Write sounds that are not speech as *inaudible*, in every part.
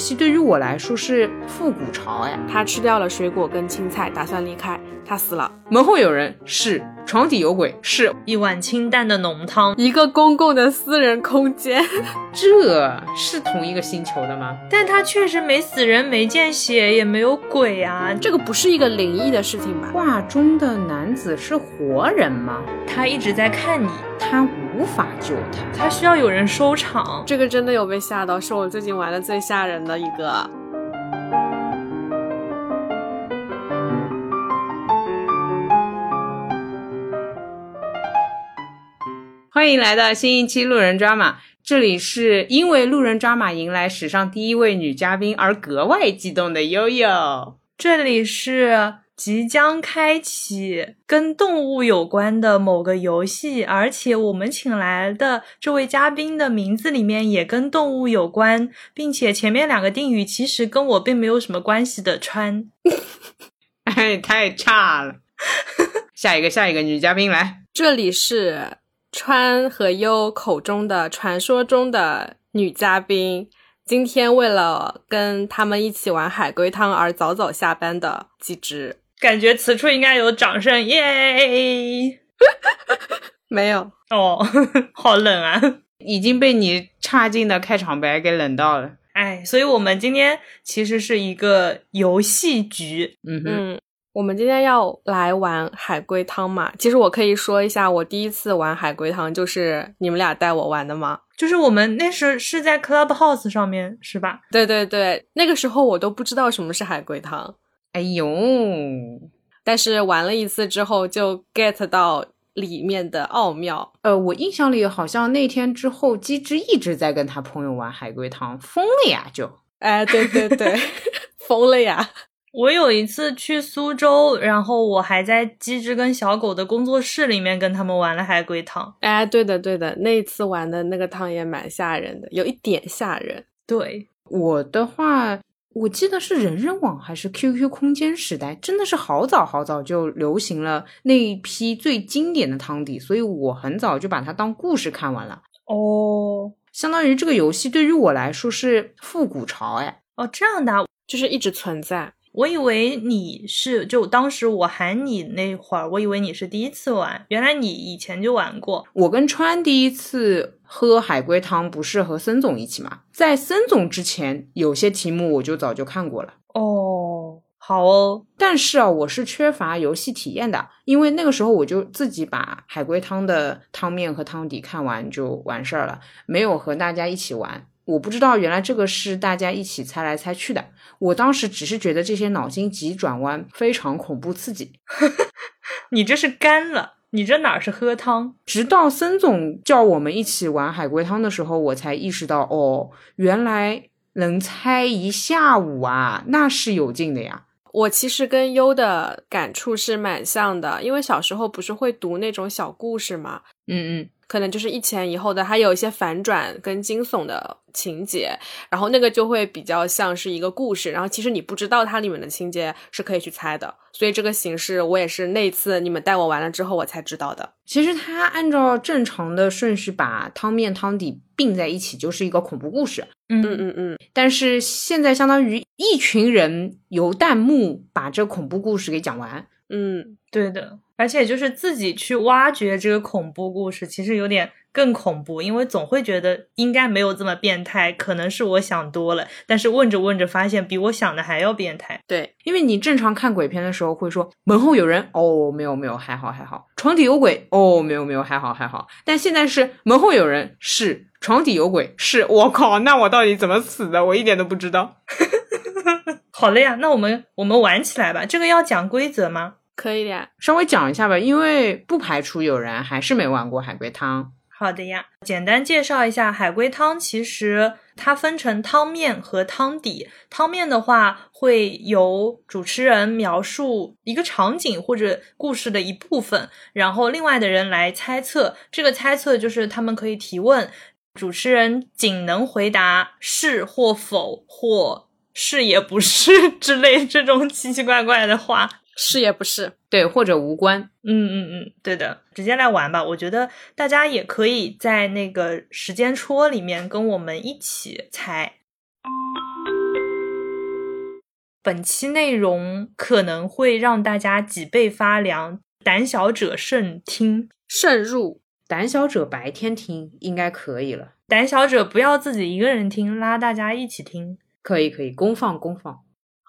戏对于我来说是复古潮哎。他吃掉了水果跟青菜，打算离开，他死了。门后有人是，床底有鬼是，一碗清淡的浓汤，一个公共的私人空间，*laughs* 这是同一个星球的吗？但他确实没死人，没见血，也没有鬼啊，这个不是一个灵异的事情吧？画中的男子是活人吗？他一直在看你，他无法救他，他需要有人收场。这个真的有被吓到，是我最近玩的最吓人的一个。欢迎来到新一期路人抓马，这里是因为路人抓马迎来史上第一位女嘉宾而格外激动的悠悠，这里是即将开启跟动物有关的某个游戏，而且我们请来的这位嘉宾的名字里面也跟动物有关，并且前面两个定语其实跟我并没有什么关系的川，哎，太差了。下一个，下一个女嘉宾来，这里是。川和优口中的传说中的女嘉宾，今天为了跟他们一起玩海龟汤而早早下班的机智，感觉此处应该有掌声耶！*laughs* 没有哦，*laughs* 好冷啊，已经被你差劲的开场白给冷到了。哎，所以我们今天其实是一个游戏局，嗯哼。我们今天要来玩海龟汤嘛？其实我可以说一下，我第一次玩海龟汤就是你们俩带我玩的吗？就是我们那时是在 Clubhouse 上面是吧？对对对，那个时候我都不知道什么是海龟汤。哎呦！但是玩了一次之后就 get 到里面的奥妙。呃，我印象里好像那天之后，机智一直在跟他朋友玩海龟汤，疯了呀！就，哎，对对对，*laughs* 疯了呀！我有一次去苏州，然后我还在机智跟小狗的工作室里面跟他们玩了海龟汤。哎，对的对的，那次玩的那个汤也蛮吓人的，有一点吓人。对我的话，我记得是人人网还是 QQ 空间时代，真的是好早好早就流行了那一批最经典的汤底，所以我很早就把它当故事看完了。哦，相当于这个游戏对于我来说是复古潮，哎，哦这样的，就是一直存在。我以为你是就当时我喊你那会儿，我以为你是第一次玩，原来你以前就玩过。我跟川第一次喝海龟汤不是和森总一起吗？在森总之前，有些题目我就早就看过了。哦，好哦，但是啊，我是缺乏游戏体验的，因为那个时候我就自己把海龟汤的汤面和汤底看完就完事儿了，没有和大家一起玩。我不知道原来这个是大家一起猜来猜去的。我当时只是觉得这些脑筋急转弯非常恐怖刺激。*laughs* 你这是干了，你这哪是喝汤？直到森总叫我们一起玩海龟汤的时候，我才意识到，哦，原来能猜一下午啊，那是有劲的呀。我其实跟优的感触是蛮像的，因为小时候不是会读那种小故事嘛。嗯嗯。可能就是一前一后的，还有一些反转跟惊悚的情节，然后那个就会比较像是一个故事，然后其实你不知道它里面的情节是可以去猜的，所以这个形式我也是那次你们带我玩了之后我才知道的。其实它按照正常的顺序把汤面汤底并在一起就是一个恐怖故事。嗯嗯嗯嗯。但是现在相当于一群人由弹幕把这恐怖故事给讲完。嗯，对的。而且就是自己去挖掘这个恐怖故事，其实有点更恐怖，因为总会觉得应该没有这么变态，可能是我想多了。但是问着问着，发现比我想的还要变态。对，因为你正常看鬼片的时候会说门后有人，哦，没有没有，还好还好；床底有鬼，哦，没有没有，还好还好。但现在是门后有人，是床底有鬼，是我靠，那我到底怎么死的？我一点都不知道。*laughs* 好了呀，那我们我们玩起来吧。这个要讲规则吗？可以的，稍微讲一下吧，因为不排除有人还是没玩过海龟汤。好的呀，简单介绍一下海龟汤。其实它分成汤面和汤底。汤面的话，会由主持人描述一个场景或者故事的一部分，然后另外的人来猜测。这个猜测就是他们可以提问，主持人仅能回答是或否，或是也不是 *laughs* 之类这种奇奇怪怪的话。是也不是，对，或者无关，嗯嗯嗯，对的，直接来玩吧。我觉得大家也可以在那个时间戳里面跟我们一起猜。本期内容可能会让大家脊背发凉，胆小者慎听。慎入。胆小者白天听应该可以了，胆小者不要自己一个人听，拉大家一起听。可以可以，公放公放。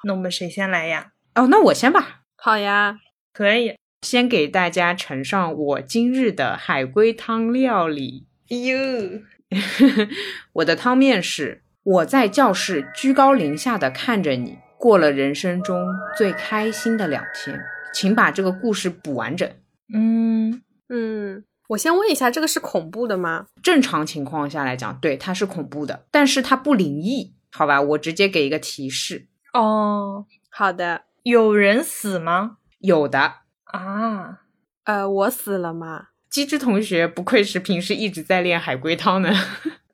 那我们谁先来呀？哦，那我先吧，好呀，可以。先给大家呈上我今日的海龟汤料理。哟，*laughs* 我的汤面是我在教室居高临下的看着你，过了人生中最开心的两天。请把这个故事补完整。嗯，嗯，我先问一下，这个是恐怖的吗？正常情况下来讲，对，它是恐怖的，但是它不灵异，好吧？我直接给一个提示，哦，好的，有人死吗？有的。啊，呃，我死了吗？机智同学不愧是平时一直在练海龟汤呢。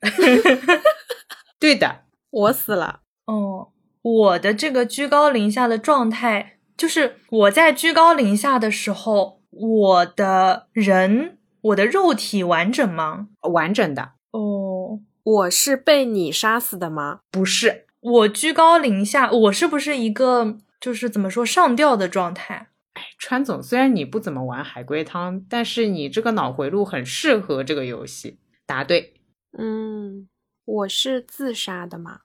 *laughs* *laughs* 对的，我死了。哦，我的这个居高临下的状态，就是我在居高临下的时候，我的人，我的肉体完整吗？完整的，哦，我是被你杀死的吗？不是。我居高临下，我是不是一个就是怎么说上吊的状态？川总，虽然你不怎么玩海龟汤，但是你这个脑回路很适合这个游戏。答对。嗯，我是自杀的吗？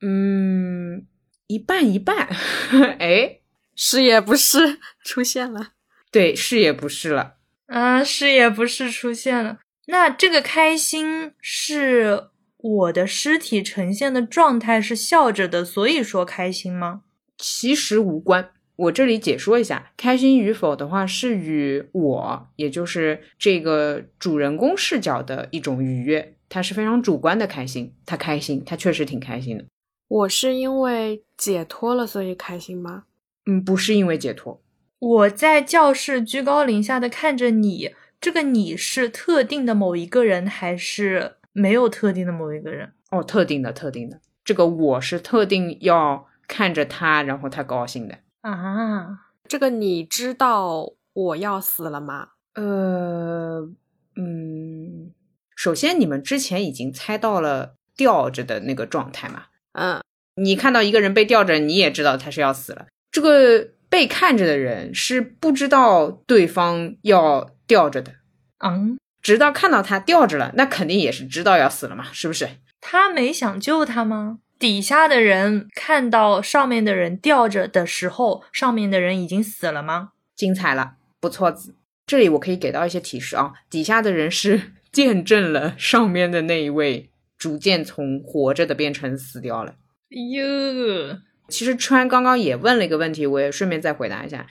嗯，一半一半。*laughs* 哎，是也不是，出现了。对，是也不是了。嗯，是也不是出现了。那这个开心是我的尸体呈现的状态是笑着的，所以说开心吗？其实无关。我这里解说一下，开心与否的话，是与我，也就是这个主人公视角的一种愉悦，他是非常主观的开心。他开心，他确实挺开心的。我是因为解脱了所以开心吗？嗯，不是因为解脱。我在教室居高临下的看着你，这个你是特定的某一个人，还是没有特定的某一个人？哦，特定的，特定的。这个我是特定要看着他，然后他高兴的。啊，这个你知道我要死了吗？呃，嗯，首先你们之前已经猜到了吊着的那个状态嘛？嗯，你看到一个人被吊着，你也知道他是要死了。这个被看着的人是不知道对方要吊着的，嗯，直到看到他吊着了，那肯定也是知道要死了嘛，是不是？他没想救他吗？底下的人看到上面的人吊着的时候，上面的人已经死了吗？精彩了，不错子。这里我可以给到一些提示啊，底下的人是 *laughs* 见证了上面的那一位逐渐从活着的变成死掉了。哟，其实川刚刚也问了一个问题，我也顺便再回答一下，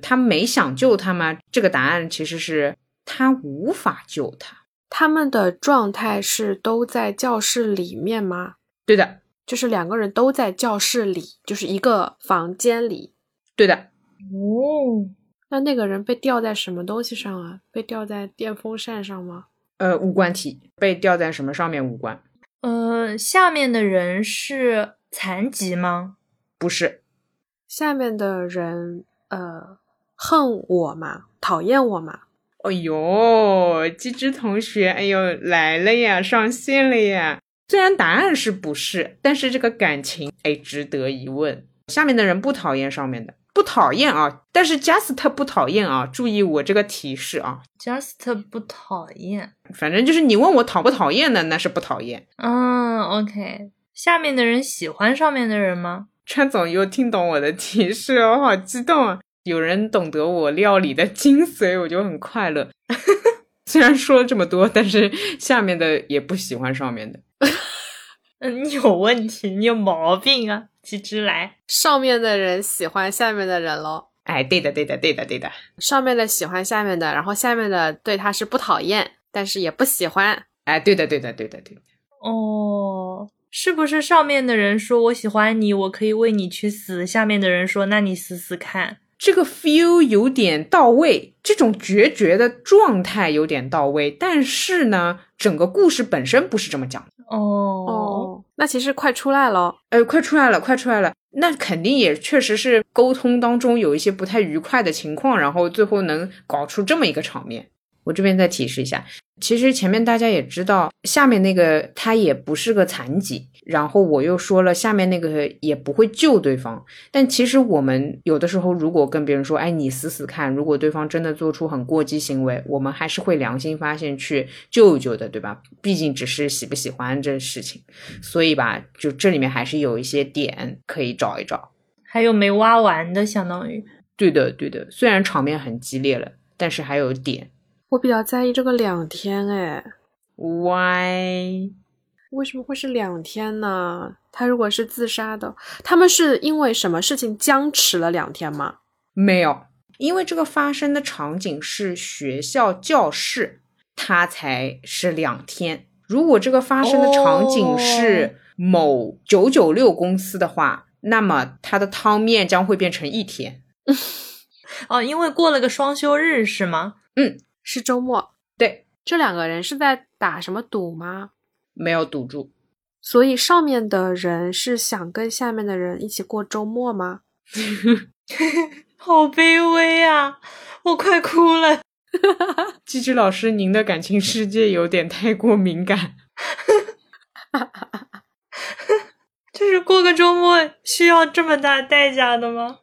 他没想救他吗？这个答案其实是他无法救他。他们的状态是都在教室里面吗？对的，就是两个人都在教室里，就是一个房间里。对的，哦，那那个人被吊在什么东西上啊？被吊在电风扇上吗？呃，无关体被吊在什么上面无关，呃，下面的人是残疾吗？不是，下面的人呃恨我吗？讨厌我吗？哎呦，机智同学，哎呦来了呀，上线了呀！虽然答案是不是，但是这个感情哎值得一问。下面的人不讨厌上面的，不讨厌啊，但是 Just 不讨厌啊，注意我这个提示啊，Just 不讨厌。反正就是你问我讨不讨厌的，那是不讨厌。嗯，OK。下面的人喜欢上面的人吗？*laughs* 川总又听懂我的提示我，好激动啊！有人懂得我料理的精髓，我就很快乐。*laughs* 虽然说了这么多，但是下面的也不喜欢上面的。嗯，*laughs* 你有问题，你有毛病啊！机智来，上面的人喜欢下面的人喽，哎，对的，对的，对的，对的。上面的喜欢下面的，然后下面的对他是不讨厌，但是也不喜欢。哎，对的，对的，对的，对的。哦，是不是上面的人说我喜欢你，我可以为你去死？下面的人说那你死死看。这个 feel 有点到位，这种决绝的状态有点到位，但是呢，整个故事本身不是这么讲的。哦，哦，那其实快出来了。哎，快出来了，快出来了！那肯定也确实是沟通当中有一些不太愉快的情况，然后最后能搞出这么一个场面。我这边再提示一下，其实前面大家也知道，下面那个他也不是个残疾，然后我又说了，下面那个也不会救对方。但其实我们有的时候，如果跟别人说，哎，你死死看，如果对方真的做出很过激行为，我们还是会良心发现去救一救的，对吧？毕竟只是喜不喜欢这事情，所以吧，就这里面还是有一些点可以找一找。还有没挖完的，相当于对的，对的，虽然场面很激烈了，但是还有点。我比较在意这个两天，哎，Why？为什么会是两天呢？他如果是自杀的，他们是因为什么事情僵持了两天吗？没有，因为这个发生的场景是学校教室，它才是两天。如果这个发生的场景是某九九六公司的话，那么它的汤面将会变成一天。*laughs* 哦，因为过了个双休日是吗？是周末。对，这两个人是在打什么赌吗？没有赌注。所以上面的人是想跟下面的人一起过周末吗？*laughs* 好卑微啊，我快哭了。*laughs* 机智老师，您的感情世界有点太过敏感。*laughs* 就是过个周末需要这么大代价的吗？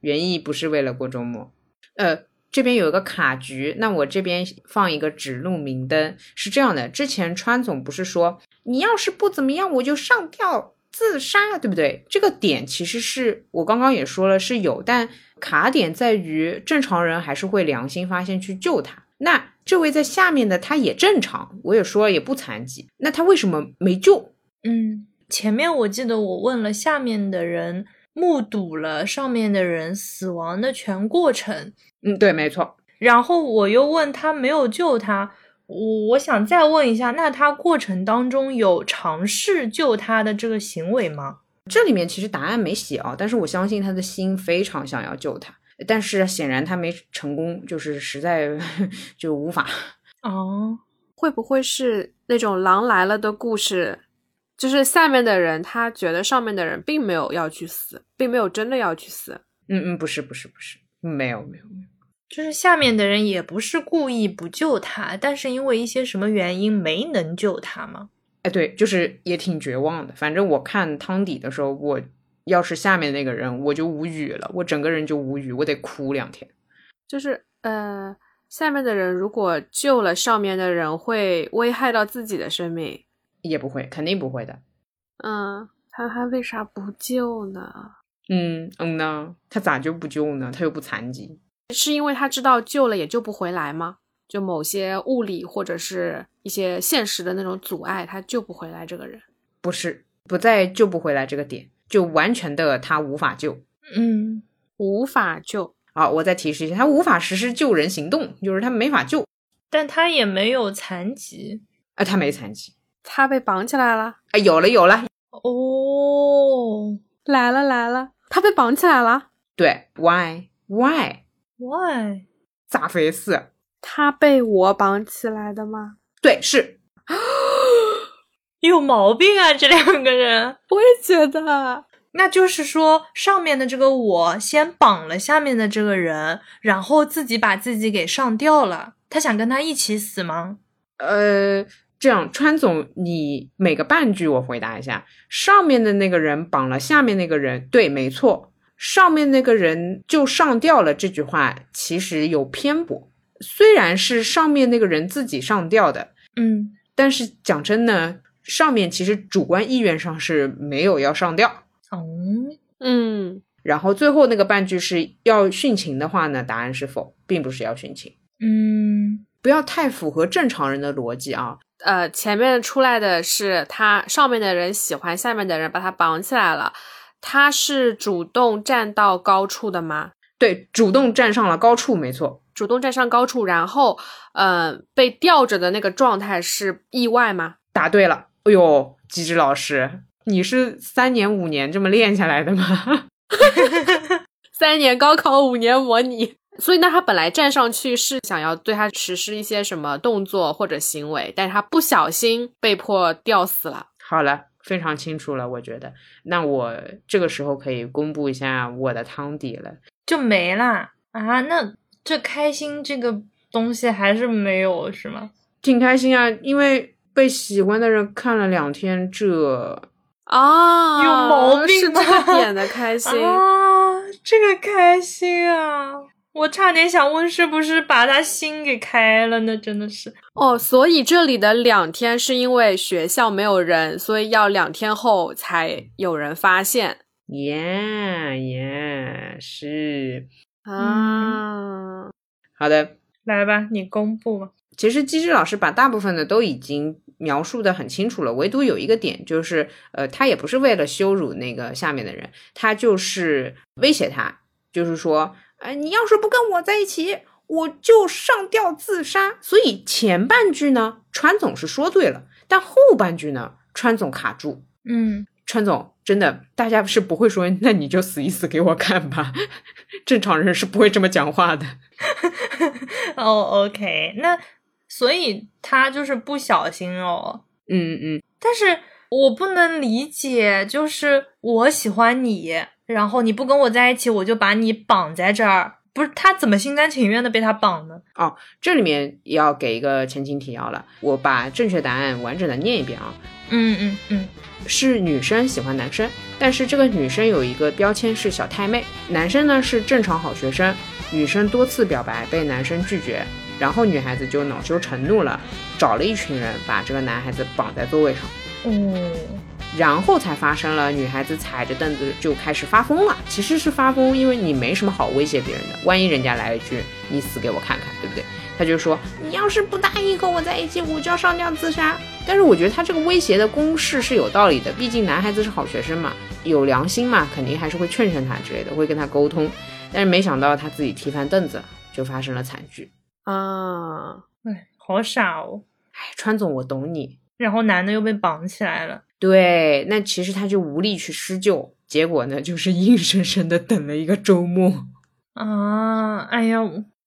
原意不是为了过周末。呃，这边有一个卡局，那我这边放一个指路明灯，是这样的。之前川总不是说，你要是不怎么样，我就上吊自杀，对不对？这个点其实是我刚刚也说了是有，但卡点在于正常人还是会良心发现去救他。那这位在下面的他也正常，我也说了也不残疾，那他为什么没救？嗯，前面我记得我问了下面的人，目睹了上面的人死亡的全过程，嗯，对，没错。然后我又问他没有救他，我我想再问一下，那他过程当中有尝试救他的这个行为吗？这里面其实答案没写啊，但是我相信他的心非常想要救他，但是显然他没成功，就是实在就无法。哦，会不会是那种狼来了的故事？就是下面的人他觉得上面的人并没有要去死，并没有真的要去死。嗯嗯，不是不是不是，没有没有没有。就是下面的人也不是故意不救他，但是因为一些什么原因没能救他吗？哎，对，就是也挺绝望的。反正我看汤底的时候，我要是下面那个人，我就无语了，我整个人就无语，我得哭两天。就是呃，下面的人如果救了上面的人，会危害到自己的生命。也不会，肯定不会的。嗯，他他为啥不救呢？嗯嗯呢，他咋就不救呢？他又不残疾。是因为他知道救了也救不回来吗？就某些物理或者是一些现实的那种阻碍，他救不回来这个人。不是，不在救不回来这个点，就完全的他无法救。嗯，无法救。好，我再提示一下，他无法实施救人行动，就是他没法救。但他也没有残疾啊，他没残疾。他被绑起来了。啊，有了有了。哦，来了来了，他被绑起来了。对，why why why？咋回事？他被我绑起来的吗？对，是。*gasps* 有毛病啊，这两个人。我也觉得。那就是说，上面的这个我先绑了下面的这个人，然后自己把自己给上吊了。他想跟他一起死吗？呃，这样，川总，你每个半句我回答一下。上面的那个人绑了下面那个人，对，没错。上面那个人就上吊了，这句话其实有偏颇。虽然是上面那个人自己上吊的，嗯，但是讲真呢，上面其实主观意愿上是没有要上吊。哦，嗯，然后最后那个半句是要殉情的话呢，答案是否，并不是要殉情。嗯，不要太符合正常人的逻辑啊。呃，前面出来的是他上面的人喜欢下面的人，把他绑起来了。他是主动站到高处的吗？对，主动站上了高处，没错。主动站上高处，然后，呃，被吊着的那个状态是意外吗？答对了。哎呦，机智老师，你是三年五年这么练下来的吗？*laughs* 三年高考，五年模拟。所以，那他本来站上去是想要对他实施一些什么动作或者行为，但是他不小心被迫吊死了。好了，非常清楚了，我觉得。那我这个时候可以公布一下我的汤底了，就没啦啊？那这开心这个东西还是没有，是吗？挺开心啊，因为被喜欢的人看了两天，这啊，有毛病是这吗个点的开心。啊，这个开心啊！我差点想问，是不是把他心给开了呢？真的是，哦，所以这里的两天是因为学校没有人，所以要两天后才有人发现耶耶是啊。好的。来吧，你公布吧。其实机智老师把大部分的都已经描述的很清楚了，唯独有一个点就是，呃，他也不是为了羞辱那个下面的人，他就是威胁他，就是说，呃，你要是不跟我在一起，我就上吊自杀。所以前半句呢，川总是说对了，但后半句呢，川总卡住。嗯，川总，真的，大家是不会说，那你就死一死给我看吧，*laughs* 正常人是不会这么讲话的。*laughs* 哦，OK，那所以他就是不小心哦。嗯嗯，但是我不能理解，就是我喜欢你，然后你不跟我在一起，我就把你绑在这儿，不是他怎么心甘情愿的被他绑呢？哦这里面也要给一个前情提要了，我把正确答案完整的念一遍啊。嗯嗯嗯，是女生喜欢男生，但是这个女生有一个标签是小太妹，男生呢是正常好学生，女生多次表白被男生拒绝，然后女孩子就恼羞成怒了，找了一群人把这个男孩子绑在座位上，哦，然后才发生了女孩子踩着凳子就开始发疯了。其实是发疯，因为你没什么好威胁别人的，万一人家来一句你死给我看看，对不对？他就说你要是不答应和我在一起，我就要上吊自杀。但是我觉得他这个威胁的公式是有道理的，毕竟男孩子是好学生嘛，有良心嘛，肯定还是会劝劝他之类的，会跟他沟通。但是没想到他自己踢翻凳子了，就发生了惨剧。啊，哎，好傻哦。哎，川总，我懂你。然后男的又被绑起来了。对，那其实他就无力去施救，结果呢，就是硬生生的等了一个周末。啊，哎呀，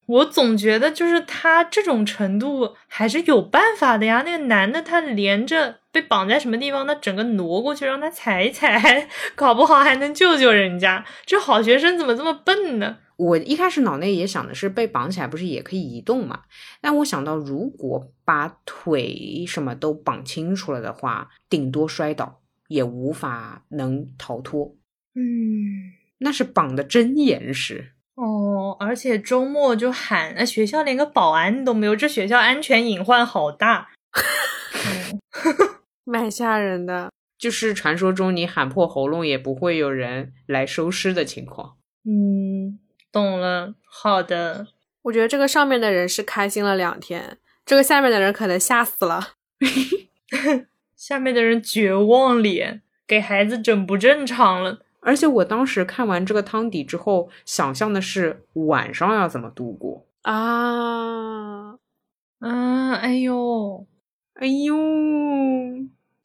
我总觉得就是他这种程度还是有办法的呀。那个男的他连着被绑在什么地方，他整个挪过去让他踩一踩，*laughs* 搞不好还能救救人家。这好学生怎么这么笨呢？我一开始脑内也想的是被绑起来，不是也可以移动嘛？但我想到如果把腿什么都绑清楚了的话，顶多摔倒，也无法能逃脱。嗯，那是绑的真严实。哦，而且周末就喊，那学校连个保安都没有，这学校安全隐患好大。嗯，*laughs* 蛮吓人的。就是传说中你喊破喉咙也不会有人来收尸的情况。嗯，懂了。好的，我觉得这个上面的人是开心了两天，这个下面的人可能吓死了。*laughs* 下面的人绝望脸，给孩子整不正常了。而且我当时看完这个汤底之后，想象的是晚上要怎么度过。啊，啊，哎呦，哎呦，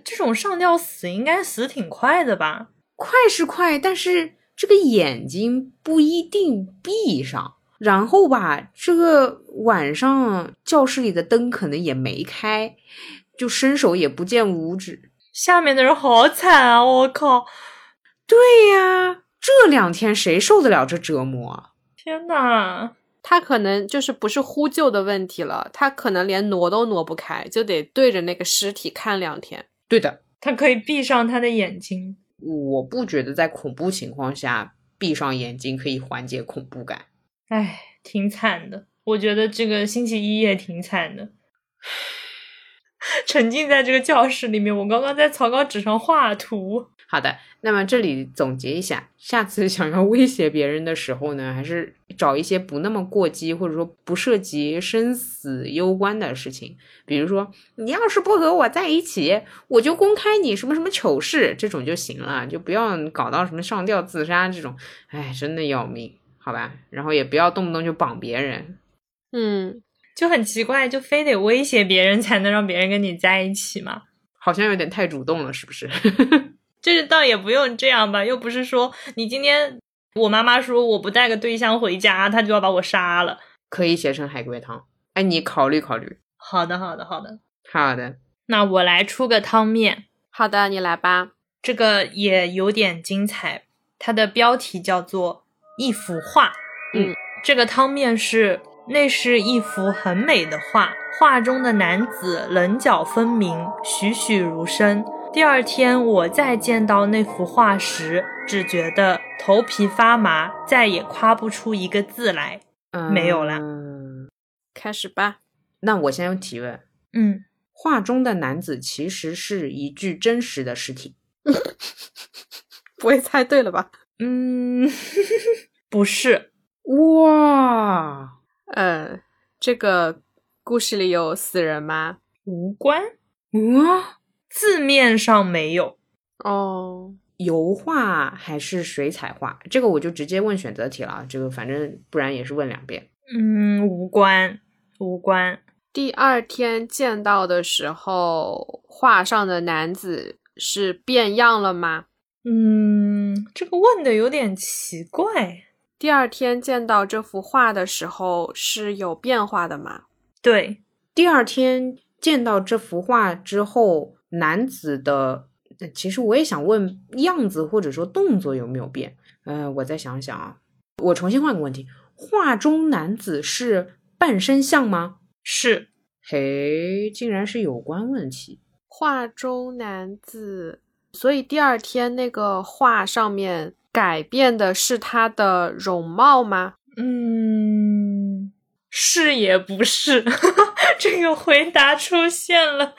这种上吊死应该死挺快的吧？快是快，但是这个眼睛不一定闭上。然后吧，这个晚上教室里的灯可能也没开，就伸手也不见五指。下面的人好惨啊！我靠，对呀，这两天谁受得了这折磨啊？天呐，他可能就是不是呼救的问题了，他可能连挪都挪不开，就得对着那个尸体看两天。对的，他可以闭上他的眼睛。我不觉得在恐怖情况下闭上眼睛可以缓解恐怖感。唉，挺惨的。我觉得这个星期一也挺惨的，*laughs* 沉浸在这个教室里面。我刚刚在草稿纸上画图。好的，那么这里总结一下，下次想要威胁别人的时候呢，还是找一些不那么过激，或者说不涉及生死攸关的事情，比如说你要是不和我在一起，我就公开你什么什么糗事，这种就行了，就不要搞到什么上吊自杀这种，哎，真的要命，好吧？然后也不要动不动就绑别人，嗯，就很奇怪，就非得威胁别人才能让别人跟你在一起嘛？好像有点太主动了，是不是？*laughs* 就是倒也不用这样吧，又不是说你今天我妈妈说我不带个对象回家，她就要把我杀了。可以写成海龟汤，哎，你考虑考虑。好的，好的，好的。好的，那我来出个汤面，好的，你来吧。这个也有点精彩，它的标题叫做一幅画。嗯，这个汤面是那是一幅很美的画，画中的男子棱角分明，栩栩如生。第二天我再见到那幅画时，只觉得头皮发麻，再也夸不出一个字来。嗯没有了嗯，开始吧。那我先提问：嗯，画中的男子其实是一具真实的尸体？*laughs* 不会猜对了吧？嗯，*laughs* 不是，哇，呃，这个故事里有死人吗？无关，哇，字面上没有。哦，油画还是水彩画？这个我就直接问选择题了啊，这个反正不然也是问两遍。嗯，无关，无关。第二天见到的时候，画上的男子是变样了吗？嗯，这个问的有点奇怪。第二天见到这幅画的时候是有变化的吗？对，第二天见到这幅画之后，男子的，呃其实我也想问样子或者说动作有没有变？呃，我再想想啊，我重新换个问题：画中男子是半身像吗？是嘿，竟然是有关问题。画中男子，所以第二天那个画上面改变的是他的容貌吗？嗯，是也不是，*laughs* 这个回答出现了。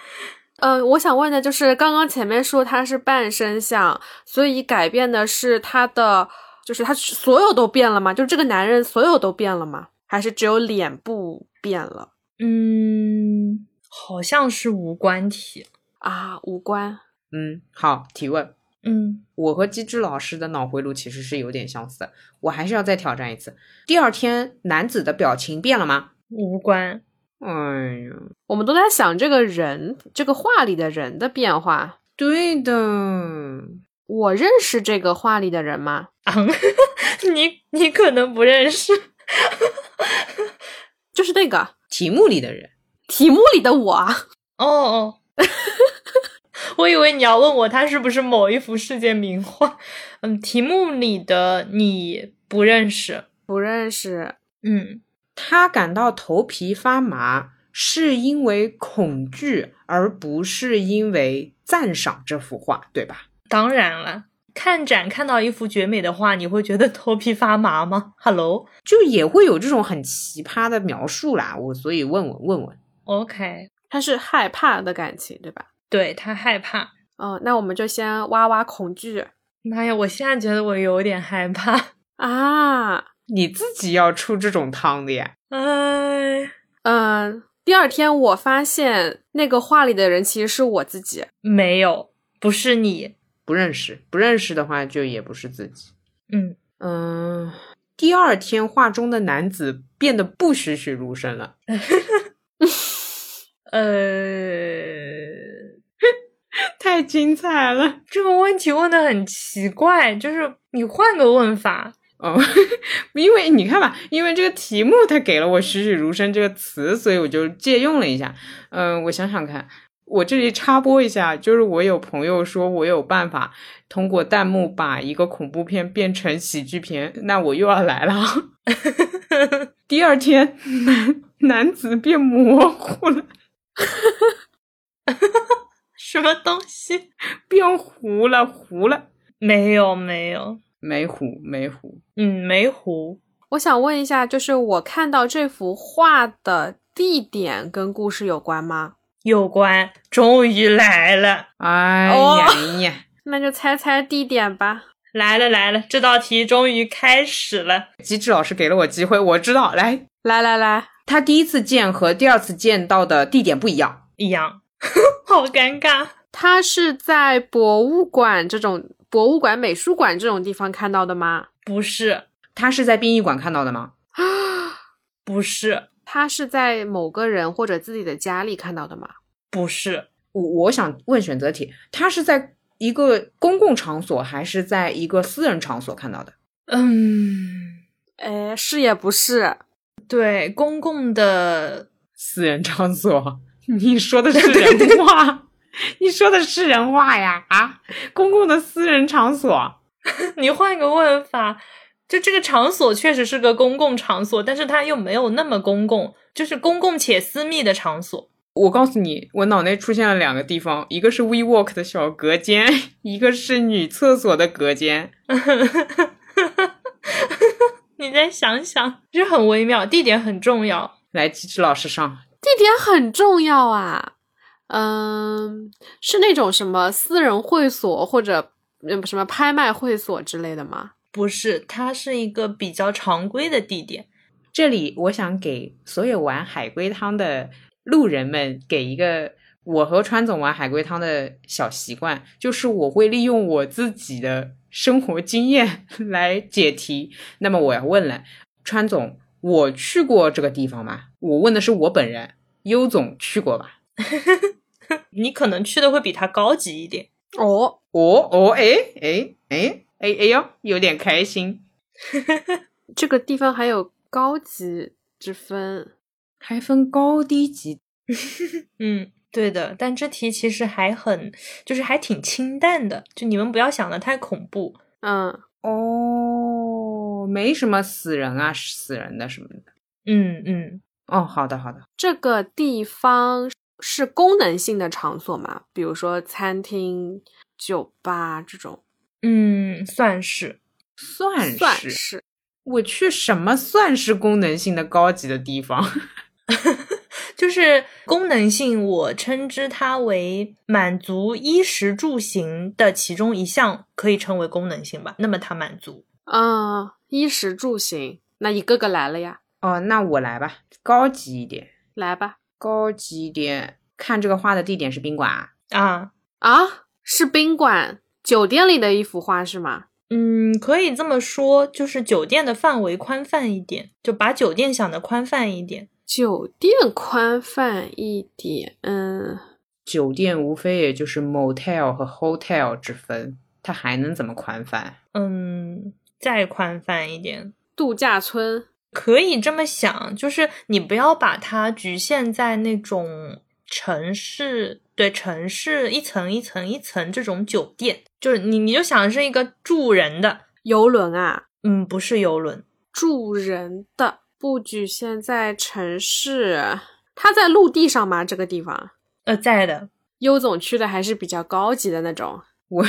呃，我想问的就是，刚刚前面说他是半身像，所以改变的是他的，就是他所有都变了吗？就是这个男人所有都变了吗？还是只有脸部变了嗯，好像是无关题。啊？无关。嗯，好，提问。嗯，我和机智老师的脑回路其实是有点相似的，我还是要再挑战一次。第二天，男子的表情变了吗？无关。哎呀，我们都在想这个人，这个画里的人的变化。对的，我认识这个画里的人吗？啊，*laughs* 你你可能不认识。*laughs* 就是那个题目里的人。题目里的我啊。哦哦，*laughs* 我以为你要问我他是不是某一幅世界名画。嗯，题目里的你不认识。不认识。嗯，他感到头皮发麻，是因为恐惧，而不是因为赞赏这幅画，对吧？当然了，看展看到一幅绝美的画，你会觉得头皮发麻吗？Hello，OK，、就也会有这种很奇葩的描述啦。我所以问问问问，OK，他是害怕的感情，对吧？对他害怕。哦，那我们就先挖挖恐惧妈呀，我现在觉得我有点害怕。啊。你自己要出这种汤的呀？哎，嗯，第二天我发现那个画里的人其实是我自己。没有，不是你。不认识，不认识的话就也不是自己。嗯，嗯，第二天画中的男子变得不栩栩如生了。*laughs* 呃，*laughs* 太精彩了！这个问题问的很奇怪，就是你换个问法。哦，因为你看吧，因为这个题目它给了我“栩栩如生”这个词，所以我就借用了一下。嗯、我想想看，我这里插播一下，就是我有朋友说我有办法通过弹幕把一个恐怖片变成喜剧片，那我又要来了。*laughs* 第二天，男男子变模糊了，*laughs* 什么东西？变糊了，糊了，没有，没有。没糊，没糊。嗯，梅湖。我想问一下，就是我看到这幅画的地点跟故事有关吗？有关，终于来了，哎哦呀呀！*laughs* 那就猜猜地点吧。来了，来了！这道题终于开始了。机智老师给了我机会，我知道。来，来来来，他第一次见和第二次见到的地点不一样。一样，*laughs* 好尴尬。它是在博物馆这种博物馆、美术馆这种地方看到的吗？不是，他是在殡仪馆看到的吗？啊不是，他是在某个人或者自己的家里看到的吗？不是，我我想问选择题，他是在一个公共场所还是在一个私人场所看到的？嗯，哎，是也不是。对，公共的，私人场所？*laughs* 你说的是人话？*laughs* *laughs* 你说的是人话呀？啊，公共的私人场所？*laughs* 你换个问法，就这个场所确实是个公共场所，但是它又没有那么公共，就是公共且私密的场所。我告诉你，我脑内出现了两个地方，一个是 WeWork 的小隔间，*laughs* 一个是女厕所的隔间。你再想想，这很微妙，地点很重要。来，机智老师上，地点很重要啊。嗯，是那种什么私人会所或者嗯什么拍卖会所之类的吗？不是，它是一个比较常规的地点。这里我想给所有玩海龟汤的路人们给一个我和川总玩海龟汤的小习惯，就是我会利用我自己的生活经验 *laughs* 来解题。那么我要问了，川总，我去过这个地方吗？我问的是我本人，优总去过吧？*laughs* 你可能去的会比他高级一点。哦哦哦，哎哎哎哎哎呦，有点开心，*laughs* 这个地方还有高级之分。还分高低级。*laughs* 嗯，对的。但这题其实还很，就是还挺清淡的，就你们不要想的太恐怖。嗯，哦，没什么死人啊，死人的什么的。嗯嗯，哦，好的好的。这个地方是功能性的场所吗？比如说餐厅、酒吧这种。嗯，算是。算是，算是。我去什么算是功能性的高级的地方？*laughs* 就是功能性，我称之它为满足衣食住行的其中一项，可以称为功能性吧。那么它满足，啊，衣食住行，那一个个来了呀。哦，那我来吧，高级一点，来吧，高级一点。看这个画的地点是宾馆啊？啊啊，是宾馆酒店里的一幅画是吗？嗯，可以这么说，就是酒店的范围宽泛一点，就把酒店想的宽泛一点。酒店宽泛一点，嗯，酒店无非也就是 motel 和 hotel 之分，它还能怎么宽泛？嗯，再宽泛一点，度假村可以这么想，就是你不要把它局限在那种城市，对，城市一层一层一层这种酒店，就是你你就想是一个住人的游轮啊，嗯，不是游轮，住人的。不局限在城市，它在陆地上吗？这个地方？呃，在的。优总去的还是比较高级的那种。我，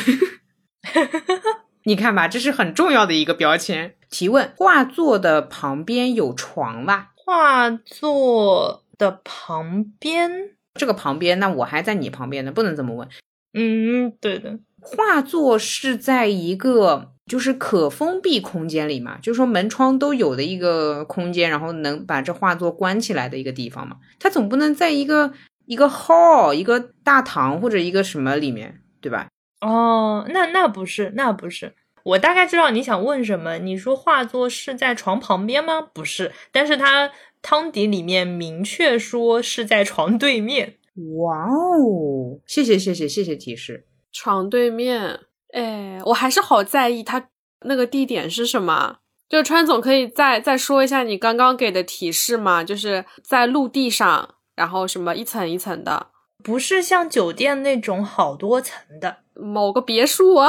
你看吧，这是很重要的一个标签。提问：画作的旁边有床吧？画作的旁边，这个旁边，那我还在你旁边呢，不能这么问。嗯，对的。画作是在一个。就是可封闭空间里嘛，就是说门窗都有的一个空间，然后能把这画作关起来的一个地方嘛。它总不能在一个一个 hall 一个大堂或者一个什么里面，对吧？哦，那那不是，那不是。我大概知道你想问什么。你说画作是在床旁边吗？不是，但是它汤底里面明确说是在床对面。哇哦，谢谢谢谢谢谢提示，床对面。哎，我还是好在意他那个地点是什么。就川总可以再再说一下你刚刚给的提示吗？就是在陆地上，然后什么一层一层的，不是像酒店那种好多层的某个别墅啊。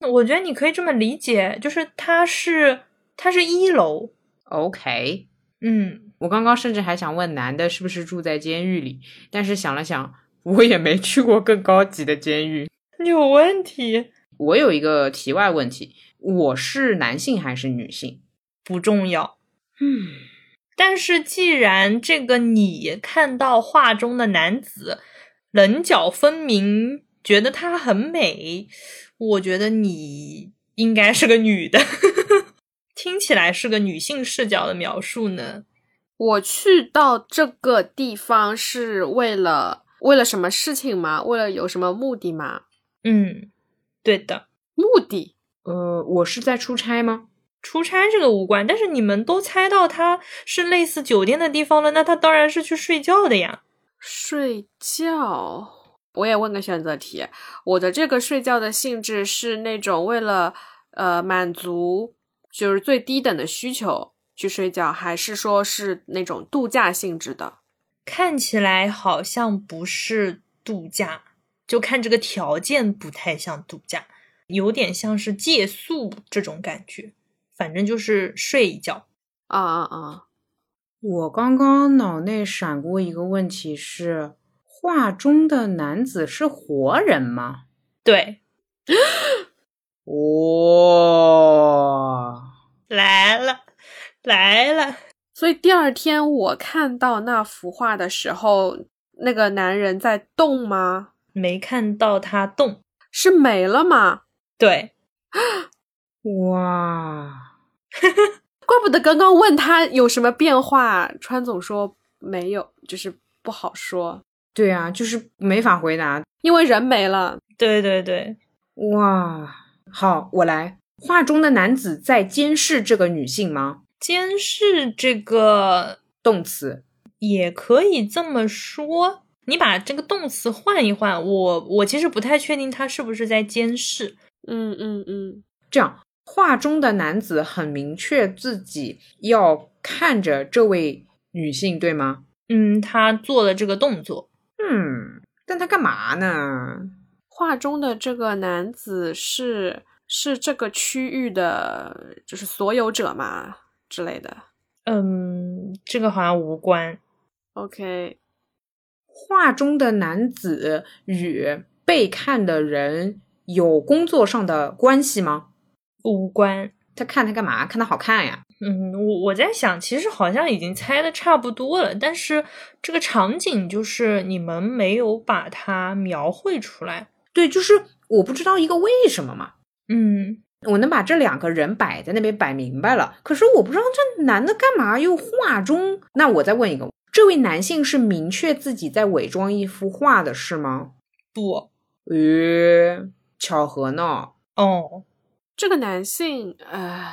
我觉得你可以这么理解，就是它是它是一楼。OK，嗯，我刚刚甚至还想问男的是不是住在监狱里，但是想了想，我也没去过更高级的监狱，有问题。我有一个题外问题，我是男性还是女性？不重要。嗯，但是既然这个你看到画中的男子棱角分明，觉得她很美，我觉得你应该是个女的。*laughs* 听起来是个女性视角的描述呢。我去到这个地方是为了为了什么事情吗？为了有什么目的吗？嗯。对的，目的，呃，我是在出差吗？出差这个无关，但是你们都猜到它是类似酒店的地方了，那他当然是去睡觉的呀。睡觉，我也问个选择题，我的这个睡觉的性质是那种为了呃满足就是最低等的需求去睡觉，还是说是那种度假性质的？看起来好像不是度假。就看这个条件不太像度假，有点像是借宿这种感觉，反正就是睡一觉。啊啊啊！我刚刚脑内闪过一个问题是：画中的男子是活人吗？对，*gasps* 哇、来了，来了。所以第二天我看到那幅画的时候，那个男人在动吗？没看到他动。是没了吗？对，哇！*laughs* 怪不得刚刚问他有什么变化，川总说没有，就是不好说，对啊，就是没法回答。因为人没了。对对对，哇，好，我来。画中的男子在监视这个女性吗？监视这个动词。也可以这么说。你把这个动词换一换，我我其实不太确定他是不是在监视。嗯嗯嗯，这样，画中的男子很明确自己要看着这位女性，对吗？嗯，他做了这个动作。嗯，但他干嘛呢？画中的这个男子是是这个区域的，就是所有者嘛之类的。嗯，这个好像无关。OK，画中的男子与被看的人有工作上的关系吗？无关。他看他干嘛？看他好看呀？嗯，我我在想，其实好像已经猜的差不多了，但是这个场景就是你们没有把它描绘出来。对，就是我不知道一个为什么嘛。嗯，我能把这两个人摆在那边摆明白了，可是我不知道这男的干嘛又画中。那我再问一个，这位男性是明确自己在伪装一幅画的是吗？不，诶，巧合呢？哦，这个男性，呃，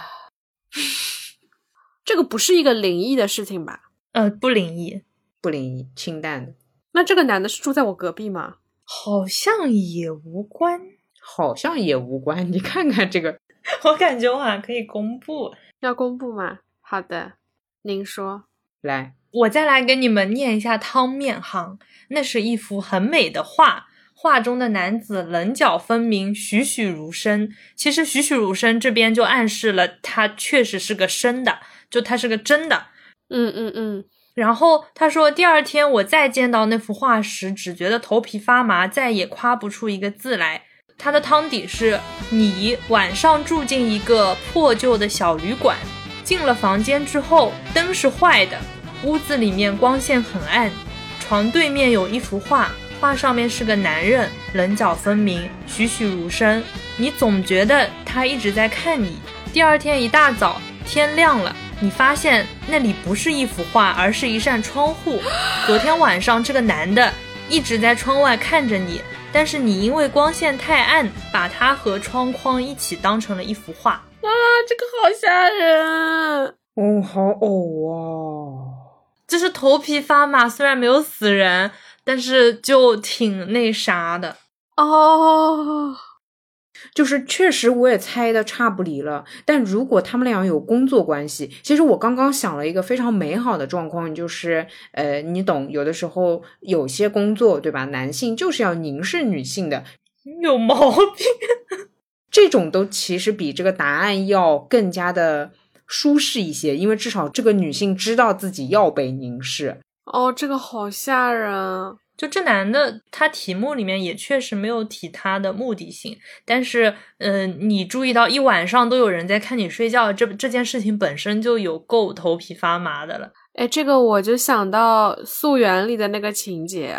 这个不是一个灵异的事情吧？呃，不灵异，不灵异，清淡的，那这个男的是住在我隔壁吗？好像也无关。好像也无关。你看看这个，*laughs* 我感觉我好像可以公布。要公布吗？好的，您说。来，我再来给你们念一下汤面行，那是一幅很美的画，画中的男子棱角分明，栩栩如生。其实栩栩如生这边就暗示了他确实是个生的，就他是个真的。嗯嗯嗯，然后他说，第二天我再见到那幅画时，只觉得头皮发麻，再也夸不出一个字来。他的汤底是：你晚上住进一个破旧的小旅馆，进了房间之后，灯是坏的，屋子里面光线很暗，床对面有一幅画，画上面是个男人，棱角分明，栩栩如生。你总觉得他一直在看你。第二天一大早，天亮了。你发现那里不是一幅画，而是一扇窗户。*gasps* 昨天晚上这个男的一直在窗外看着你，但是你因为光线太暗，把他和窗框一起当成了一幅画。啊，这个好吓人。哦，好呕啊。就是头皮发麻，虽然没有死人，但是就挺那啥的。哦，就是确实我也猜的差不离了，但如果他们俩有工作关系，其实我刚刚想了一个非常美好的状况，就是呃，你懂，有的时候有些工作对吧，男性就是要凝视女性的，*laughs* 有毛病。这种都其实比这个答案要更加的舒适一些，因为至少这个女性知道自己要被凝视。哦，这个好吓人。就这男的，他题目里面也确实没有提他的目的性，但是，嗯、你注意到一晚上都有人在看你睡觉，这这件事情本身就有够头皮发麻的了。哎，这个我就想到《素媛》里的那个情节，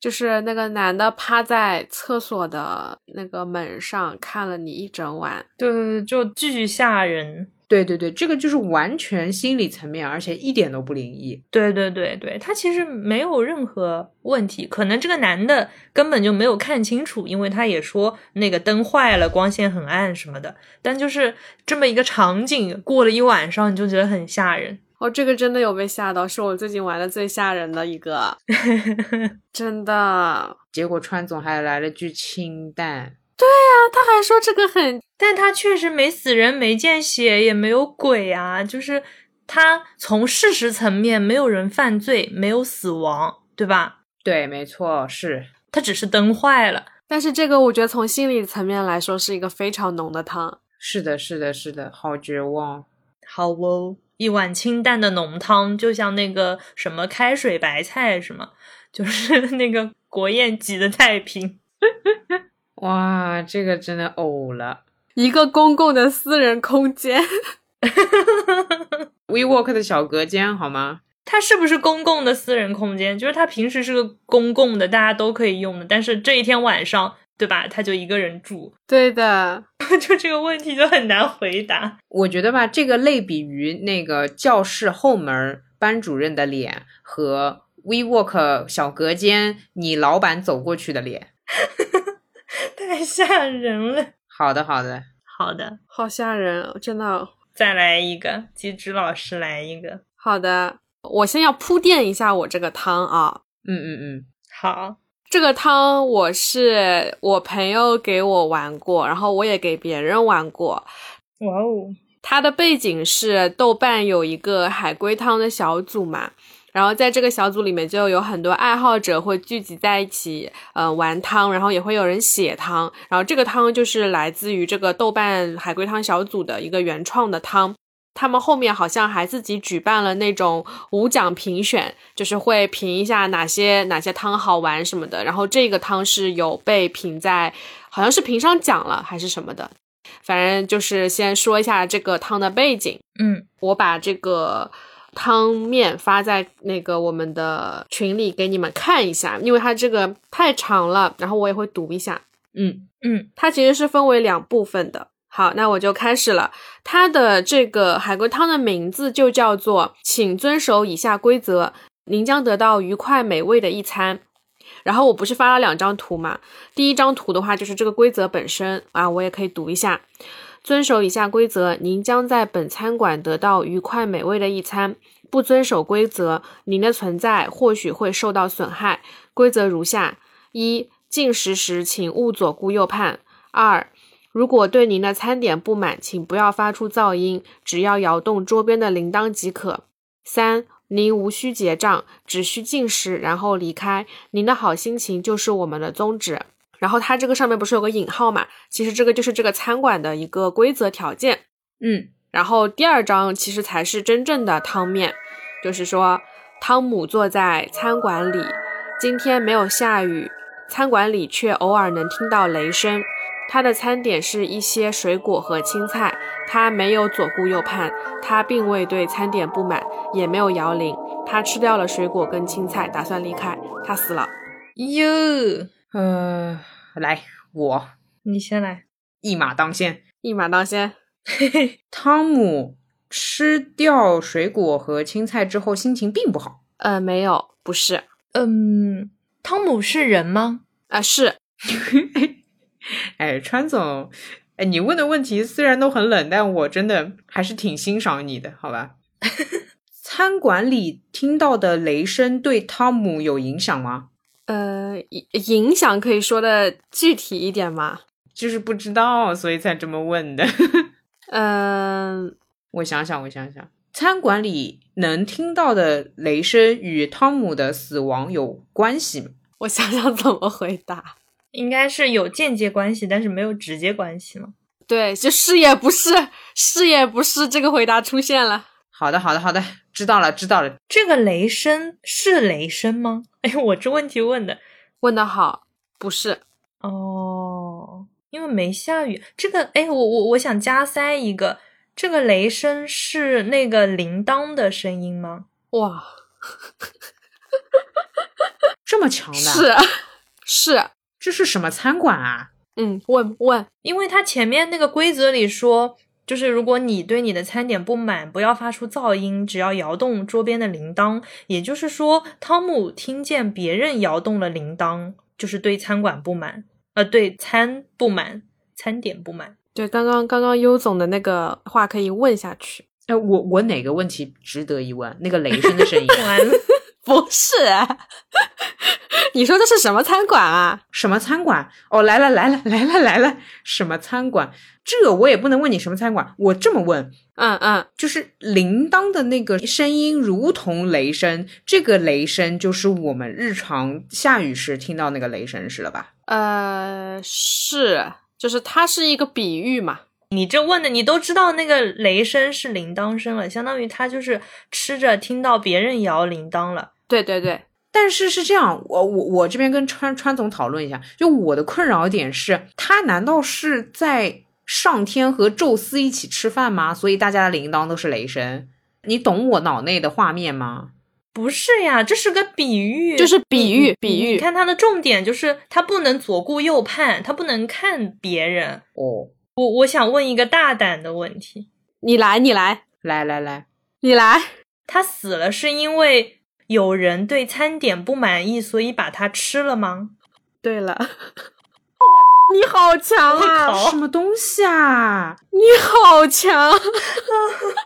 就是那个男的趴在厕所的那个门上看了你一整晚。对对对，就巨吓人。对对对，这个就是完全心理层面，而且一点都不灵异。对对对对，他其实没有任何问题，可能这个男的根本就没有看清楚，因为他也说那个灯坏了，光线很暗什么的。但就是这么一个场景，过了一晚上，你就觉得很吓人。哦，这个真的有被吓到，是我最近玩的最吓人的一个，*laughs* 真的。结果川总还来了句清淡。他还说这个很但他确实没死人，没见血，也没有鬼啊，就是他从事实层面没有人犯罪，没有死亡，对吧？对，没错，是他只是灯坏了。但是这个我觉得从心理层面来说是一个非常浓的汤。是的，是的，是的，好绝望。好哦，一碗清淡的浓汤，就像那个什么开水白菜什么？就是 *laughs* 那个国宴级的菜品。*laughs* 哇，这个真的呕了。一个公共的私人空间，*laughs* WeWork 的小隔间好吗？它是不是公共的私人空间？就是它平时是个公共的，大家都可以用的，但是这一天晚上，对吧？他就一个人住，对的，*laughs* 就这个问题就很难回答。我觉得吧，这个类比于那个教室后门班主任的脸和 WeWork 小隔间你老板走过去的脸。*laughs* *laughs* 太吓人了。好的，好的。好的，好吓人，哦真的。再来一个，机智老师来一个。好的，我先要铺垫一下我这个汤啊。嗯嗯嗯，好，这个汤我是我朋友给我玩过，然后我也给别人玩过。哇哦，它的背景是豆瓣有一个海龟汤的小组嘛，然后在这个小组里面就有很多爱好者会聚集在一起，呃，玩汤，然后也会有人写汤，然后这个汤就是来自于这个豆瓣海龟汤小组的一个原创的汤。他们后面好像还自己举办了那种五奖评选，就是会评一下哪些哪些汤好玩什么的。然后这个汤是有被评在，好像是评上奖了还是什么的。反正就是先说一下这个汤的背景。嗯，我把这个汤面发在那个我们的群里给你们看一下，因为它这个太长了，然后我也会读一下。嗯嗯，它其实是分为两部分的。好，那我就开始了。它的这个海龟汤的名字就叫做“请遵守以下规则，您将得到愉快美味的一餐”。然后我不是发了两张图嘛？第一张图的话就是这个规则本身啊，我也可以读一下。遵守以下规则，您将在本餐馆得到愉快美味的一餐。不遵守规则，您的存在或许会受到损害。规则如下：一、进食时请勿左顾右盼；二、如果对您的餐点不满，请不要发出噪音，只要摇动桌边的铃铛即可。三、您无需结账，只需进食然后离开。您的好心情就是我们的宗旨。然后它这个上面不是有个引号嘛？其实这个就是这个餐馆的一个规则条件。嗯，然后第二章其实才是真正的汤面，就是说汤姆坐在餐馆里，今天没有下雨，餐馆里却偶尔能听到雷声。他的餐点是一些水果和青菜，他没有左顾右盼，他并未对餐点不满，也没有摇铃，他吃掉了水果跟青菜，打算离开，他死了。哟，呃，来，我你先来。一马当先。一马当先，*laughs* 汤姆吃掉水果和青菜之后，心情并不好。呃，没有，不是，嗯，汤姆是人吗？啊、是，*laughs* 哎，川总，哎，你问的问题虽然都很冷，但我真的还是挺欣赏你的，好吧？*laughs* 餐馆里听到的雷声对汤姆有影响吗？呃，影影响可以说的具体一点吗？就是不知道，所以才这么问的。嗯、*laughs* 我想想，我想想，餐馆里能听到的雷声与汤姆的死亡有关系吗？*laughs* 我想想怎么回答。应该是有间接关系，但是没有直接关系嘛。对，就是也不是，是也不是，这个回答出现了。好的，好的，好的，知道了，知道了。这个雷声是雷声吗？*laughs* 哎，我这问题问的问的好，不是，哦，因为没下雨。这个，哎，我我我想加塞一个，这个雷声是那个铃铛的声音吗？哇，*laughs* 这么强的，是是，这是什么餐馆啊？嗯，问问，因为它前面那个规则里说，就是如果你对你的餐点不满，不要发出噪音，只要摇动桌边的铃铛。也就是说，汤姆听见别人摇动了铃铛，就是对餐馆不满，呃，对餐不满，餐点不满。对，刚刚刚刚优总的那个话可以问下去。哎，我我哪个问题值得一问？那个雷声的声音，*laughs* 完了，不是，*laughs* 你说的是什么餐馆啊？什么餐馆？哦，来了来了来了来了，什么餐馆？这我也不能问你什么餐馆，我这么问，嗯嗯，就是铃铛的那个声音如同雷声，这个雷声就是我们日常下雨时听到那个雷声，是了吧？呃，是，就是它是一个比喻嘛。你这问的，你都知道那个雷声是铃铛声了，相当于他就是吃着听到别人摇铃铛了。对对对，但是是这样，我我我这边跟川川总讨论一下，就我的困扰点是，他难道是在上天和宙斯一起吃饭吗？所以大家的铃铛都是雷声，你懂我脑内的画面吗？不是呀，这是个比喻，就是比喻比喻你看它的重点就是他不能左顾右盼，他不能看别人。哦，我我想问一个大胆的问题：你来你来。来来来，你来，他死了是因为有人对餐点不满意，所以把它吃了吗？对了，*laughs* 你好强啊！什么东西啊？你好强，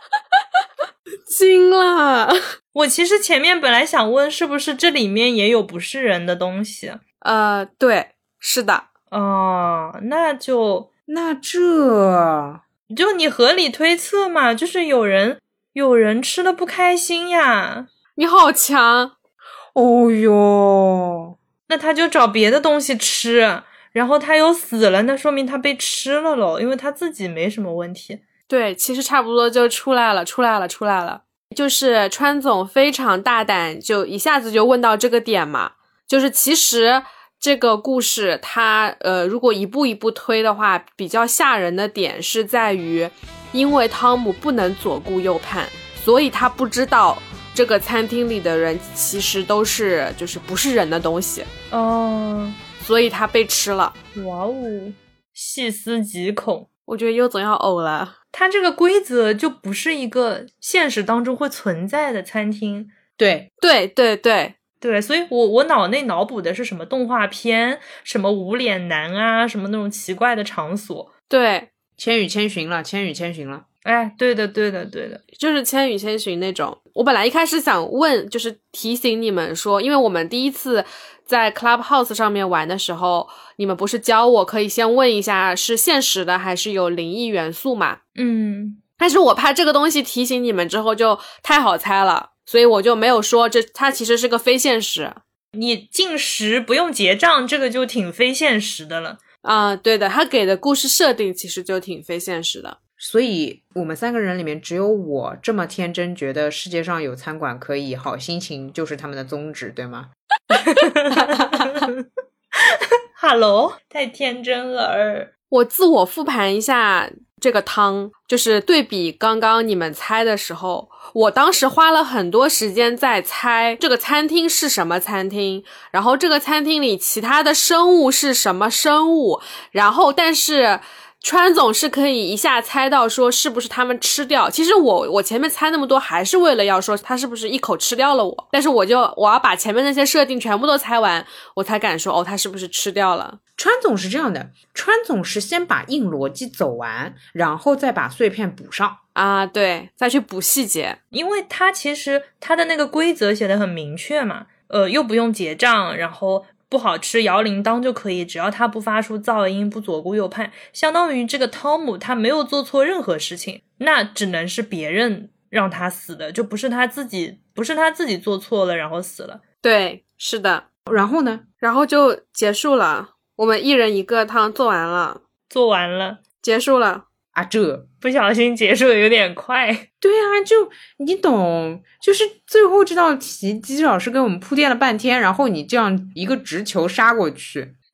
*laughs* 惊了。我其实前面本来想问，是不是这里面也有不是人的东西？呃，对，是的，哦，那就那这就你合理推测嘛，就是有人有人吃的不开心呀，你好强。哦哟，那他就找别的东西吃，然后他又死了，那说明他被吃了喽，因为他自己没什么问题。对，其实差不多就出来了，出来了，出来了。就是川总非常大胆，就一下子就问到这个点嘛。就是其实这个故事它呃，如果一步一步推的话，比较吓人的点是在于，因为汤姆不能左顾右盼，所以他不知道这个餐厅里的人其实都是就是不是人的东西，哦，所以他被吃了。哇哦，细思极恐。我觉得又总要呕了。它这个规则就不是一个现实当中会存在的餐厅，对，对对对，对，所以我我脑内脑补的是什么动画片，什么无脸男啊，什么那种奇怪的场所。对，千与千寻了，千与千寻了。哎，对的，对的，对的。就是《千与千寻》那种。我本来一开始想问，就是提醒你们说，因为我们第一次在 Clubhouse 上面玩的时候，你们不是教我可以先问一下是现实的还是有灵异元素嘛？嗯，但是我怕这个东西提醒你们之后就太好猜了，所以我就没有说这它其实是个非现实。你进食不用结账，这个就挺非现实的了。啊、对的，他给的故事设定其实就挺非现实的。所以我们三个人里面，只有我这么天真，觉得世界上有餐馆可以好心情就是他们的宗旨，对吗？*laughs* Hello，*laughs* 太天真了儿。我自我复盘一下这个汤，就是对比刚刚你们猜的时候，我当时花了很多时间在猜这个餐厅是什么餐厅，然后这个餐厅里其他的生物是什么生物，然后但是。川总是可以一下猜到说是不是他们吃掉。其实我我前面猜那么多，还是为了要说他是不是一口吃掉了我。但是我就我要把前面那些设定全部都猜完，我才敢说哦，他是不是吃掉了。川总是这样的，川总是先把硬逻辑走完，然后再把碎片补上。啊，对，再去补细节。因为他其实他的那个规则写的很明确嘛，呃，又不用结账，然后不好吃摇铃铛就可以，只要它不发出噪音，不左顾右盼，相当于这个汤姆他没有做错任何事情，那只能是别人让他死的，就不是他自己，不是他自己做错了然后死了。对，是的，然后呢？然后就结束了。我们一人一个汤做完了，做完了，结束了。啊，这不小心结束的有点快。对啊，就你懂，就是最后这道题，机智老师给我们铺垫了半天，然后你这样一个直球杀过去，*laughs*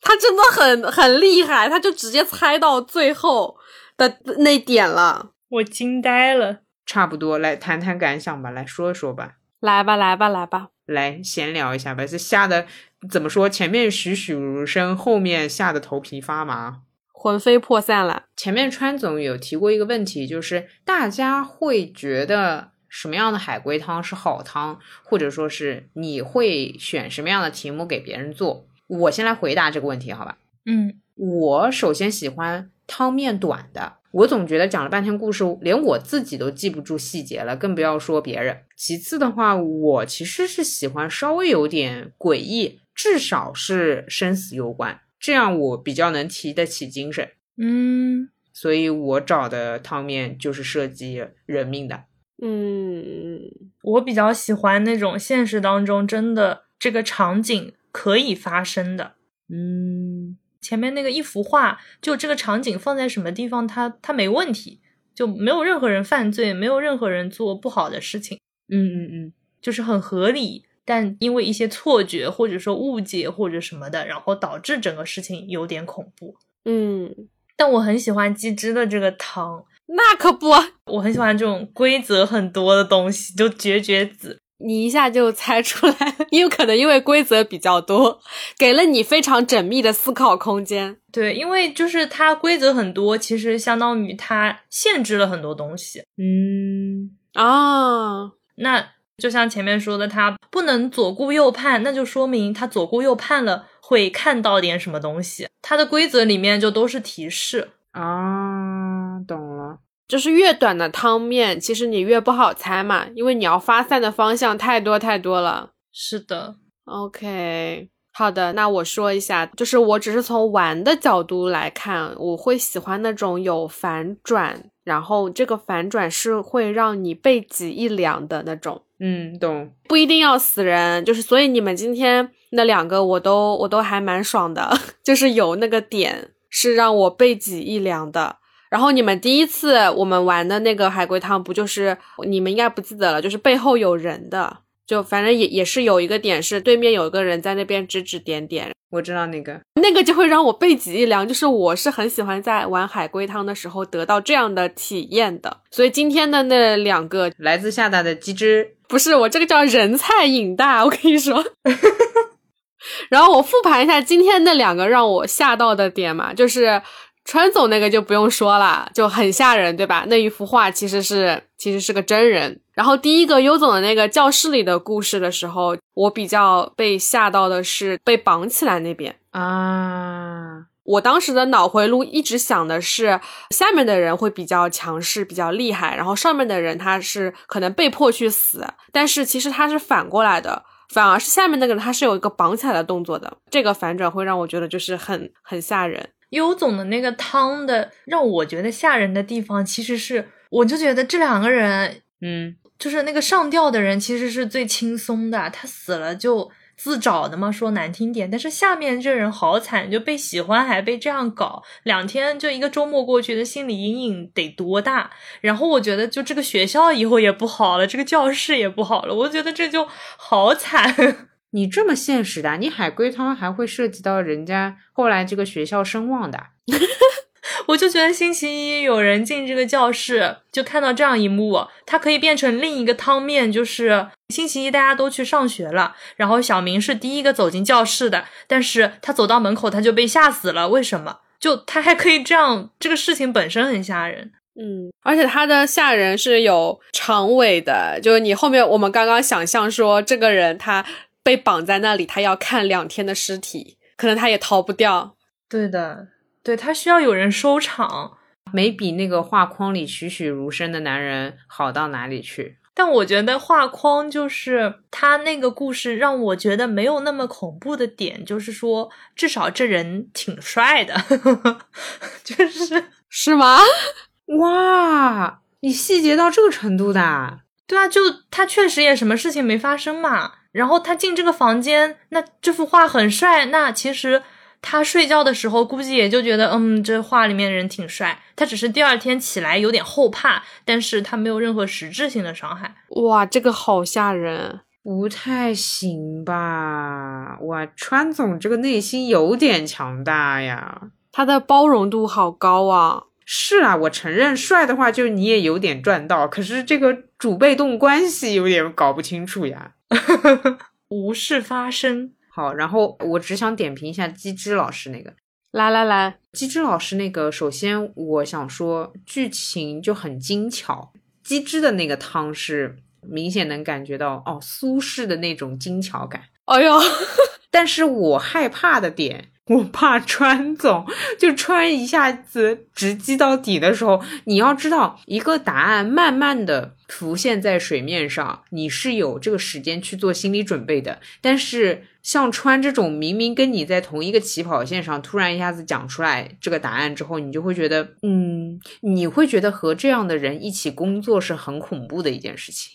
他真的很很厉害，他就直接猜到最后的那点了。我惊呆了。差不多来谈谈感想吧，来说说吧，来吧，来吧，来吧。来闲聊一下吧。这吓得怎么说？前面栩栩如生，后面吓得头皮发麻。魂飞魄散了。前面川总有提过一个问题，就是大家会觉得什么样的海龟汤是好汤，或者说是你会选什么样的题目给别人做？我先来回答这个问题，好吧？嗯，我首先喜欢汤面短的，我总觉得讲了半天故事，连我自己都记不住细节了，更不要说别人。其次的话，我其实是喜欢稍微有点诡异，至少是生死攸关，这样我比较能提得起精神。嗯，所以我找的汤面就是涉及人命的。嗯，我比较喜欢那种现实当中真的这个场景可以发生的。嗯，前面那个一幅画，就这个场景放在什么地方，它它没问题，就没有任何人犯罪，没有任何人做不好的事情，嗯嗯嗯，就是很合理。但因为一些错觉或者说误解或者什么的，然后导致整个事情有点恐怖。嗯，但我很喜欢鸡汁的这个汤，那可不，我很喜欢这种规则很多的东西，就绝绝子。你一下就猜出来了，因为可能因为规则比较多，给了你非常缜密的思考空间。对，因为就是它规则很多，其实相当于它限制了很多东西。嗯啊，那就像前面说的，他不能左顾右盼，那就说明他左顾右盼了会看到点什么东西。它的规则里面就都是提示。啊，懂了。就是越短的汤面，其实你越不好猜嘛，因为你要发散的方向太多太多了。是的，OK，好的，那我说一下，就是我只是从玩的角度来看，我会喜欢那种有反转，然后这个反转是会让你背脊一凉的那种。嗯，懂，不一定要死人，就是所以你们今天那两个我都我都还蛮爽的，*laughs* 就是有那个点是让我背脊一凉的。然后你们第一次我们玩的那个海龟汤，不就是你们应该不记得了？就是背后有人的，就反正也也是有一个点是对面有一个人在那边指指点点。我知道那个，那个就会让我背脊一凉。就是我是很喜欢在玩海龟汤的时候得到这样的体验的。所以今天的那两个来自厦大的鸡汁，不是我这个叫人菜瘾大，我跟你说。*laughs* 然后我复盘一下今天那两个让我吓到的点嘛，就是。川总那个就不用说了，就很吓人，对吧？那一幅画其实是其实是个真人。然后第一个优总的那个教室里的故事的时候，我比较被吓到的是被绑起来那边啊。我当时的脑回路一直想的是下面的人会比较强势、比较厉害，然后上面的人他是可能被迫去死。但是其实他是反过来的，反而是下面那个人他是有一个绑起来的动作的。这个反转会让我觉得就是很很吓人。优总的那个汤的让我觉得吓人的地方，其实是我就觉得这两个人，嗯，就是那个上吊的人其实是最轻松的，他死了就自找的嘛，说难听点。但是下面这人好惨，就被喜欢还被这样搞，两天就一个周末过去的心理阴影得多大？然后我觉得就这个学校以后也不好了，这个教室也不好了，我觉得这就好惨。*laughs* 你这么现实的，你海龟汤还会涉及到人家后来这个学校声望的，*laughs* 我就觉得星期一有人进这个教室，就看到这样一幕，它可以变成另一个汤面，就是星期一大家都去上学了，然后小明是第一个走进教室的，但是他走到门口他就被吓死了，为什么？就他还可以这样，这个事情本身很吓人，嗯，而且他的吓人是有长尾的，就是你后面我们刚刚想象说这个人他。被绑在那里，他要看两天的尸体，可能他也逃不掉。对的，对他需要有人收场，没比那个画框里栩栩如生的男人好到哪里去。但我觉得画框就是他那个故事让我觉得没有那么恐怖的点，就是说至少这人挺帅的，*laughs* 就是是吗？哇，你细节到这个程度的？对啊，就他确实也什么事情没发生嘛。然后他进这个房间，那这幅画很帅。那其实他睡觉的时候，估计也就觉得，嗯，这画里面人挺帅。他只是第二天起来有点后怕，但是他没有任何实质性的伤害。哇，这个好吓人，不太行吧？哇，川总这个内心有点强大呀，他的包容度好高啊。是啊，我承认帅的话，就你也有点赚到。可是这个主被动关系有点搞不清楚呀。*laughs* 无事发生。好，然后我只想点评一下机智老师那个。来来来，机智老师那个，首先我想说，剧情就很精巧。机智的那个汤是明显能感觉到哦，苏轼的那种精巧感。哎呦，*laughs* 但是我害怕的点。我怕川总就川一下子直击到底的时候，你要知道，一个答案慢慢的浮现在水面上，你是有这个时间去做心理准备的。但是像川这种明明跟你在同一个起跑线上，突然一下子讲出来这个答案之后，你就会觉得，嗯，你会觉得和这样的人一起工作是很恐怖的一件事情。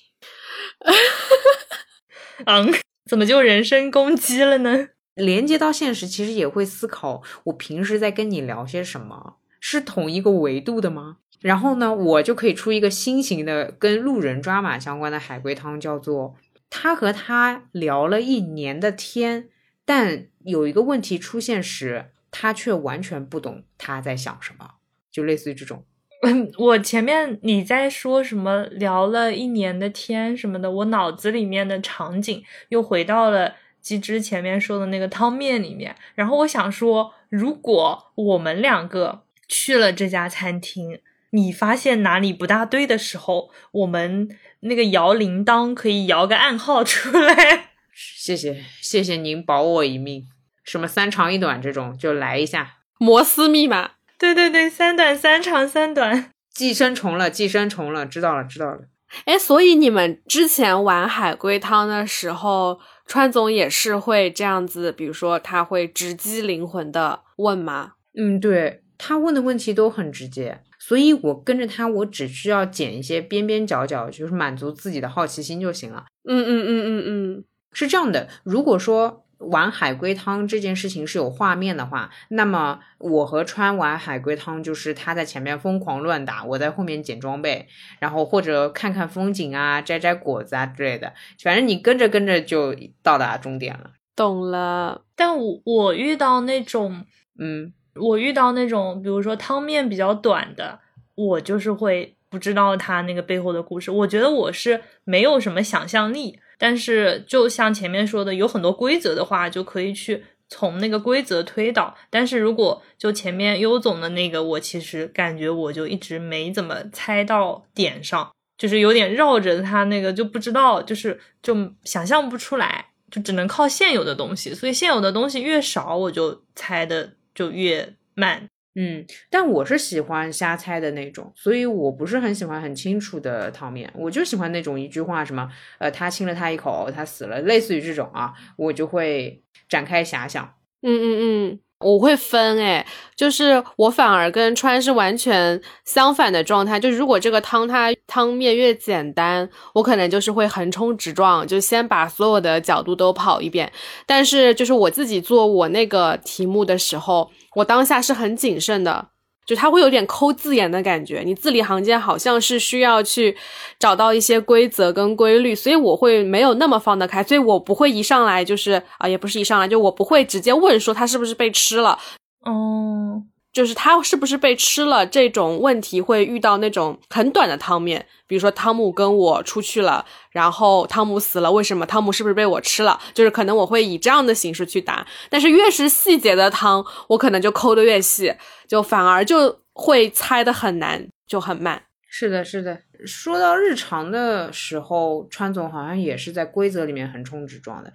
*laughs* 嗯，怎么就人身攻击了呢？连接到现实，其实也会思考我平时在跟你聊些什么，是同一个维度的吗？然后呢，我就可以出一个新型的跟路人抓马相关的海龟汤，叫做他和他聊了一年的天，但有一个问题出现时，他却完全不懂他在想什么，就类似于这种。*laughs* 我前面你在说什么聊了一年的天什么的，我脑子里面的场景又回到了鸡之前面说的那个汤面里面。然后我想说，如果我们两个去了这家餐厅，你发现哪里不大对的时候，我们那个摇铃铛可以摇个暗号出来。*laughs* 谢谢谢谢您保我一命，什么三长一短这种就来一下。摩斯密码，对对对，三短三长三短。寄生虫了，寄生虫了，知道了知道了。哎，所以你们之前玩海龟汤的时候，川总也是会这样子，比如说他会直击灵魂的问吗？嗯，对他问的问题都很直接，所以我跟着他，我只需要捡一些边边角角，就是满足自己的好奇心就行了。嗯嗯嗯嗯嗯，是这样的，如果说玩海龟汤这件事情是有画面的话，那么我和川玩海龟汤就是他在前面疯狂乱打，我在后面捡装备，然后或者看看风景啊、摘摘果子啊之类的，反正你跟着跟着就到达终点了。懂了。但我我遇到那种，嗯，我遇到那种，比如说汤面比较短的，我就是会不知道他那个背后的故事。我觉得我是没有什么想象力，但是就像前面说的，有很多规则的话，就可以去从那个规则推导。但是如果就前面优总的那个，我其实感觉我就一直没怎么猜到点上，就是有点绕着他那个就不知道，就是就想象不出来，就只能靠现有的东西。所以现有的东西越少，我就猜的就越慢。嗯，但我是喜欢瞎猜的那种，所以我不是很喜欢很清楚的汤面，我就喜欢那种一句话什么，呃，他亲了他一口，他死了，类似于这种啊，我就会展开遐想。嗯嗯嗯，我会分哎，就是我反而跟川是完全相反的状态。就如果这个汤它汤面越简单，我可能就是会横冲直撞，就先把所有的角度都跑一遍。但是就是我自己做我那个题目的时候，我当下是很谨慎的。就它会有点抠字眼的感觉，你字里行间好像是需要去找到一些规则跟规律，所以我会没有那么放得开，所以我不会一上来就是啊，也不是一上来就我不会直接问说他是不是被吃了，嗯，就是他是不是被吃了这种问题会遇到那种很短的汤面，比如说汤姆跟我出去了，然后汤姆死了，为什么？汤姆是不是被我吃了？就是可能我会以这样的形式去答，但是越是细节的汤，我可能就抠的越细，就反而就会猜的很难，就很慢。是的，是的。说到日常的时候，川总好像也是在规则里面横冲直撞的，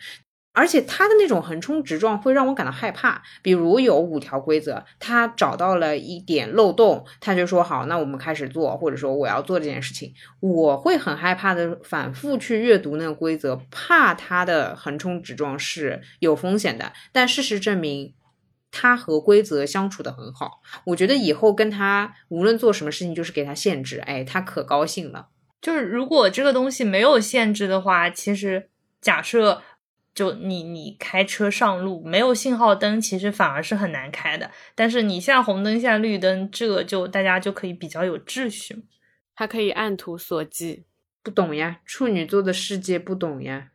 而且他的那种横冲直撞会让我感到害怕。比如有五条规则，他找到了一点漏洞，他就说好，那我们开始做，或者说我要做这件事情，我会很害怕的，反复去阅读那个规则，怕他的横冲直撞是有风险的。但事实证明。他和规则相处的很好，我觉得以后跟他无论做什么事情，就是给他限制，哎，他可高兴了。就是如果这个东西没有限制的话，其实假设就你你开车上路没有信号灯，其实反而是很难开的。但是你下红灯下绿灯，这个就大家就可以比较有秩序。它可以按图索骥，不懂呀，处女座的世界不懂呀，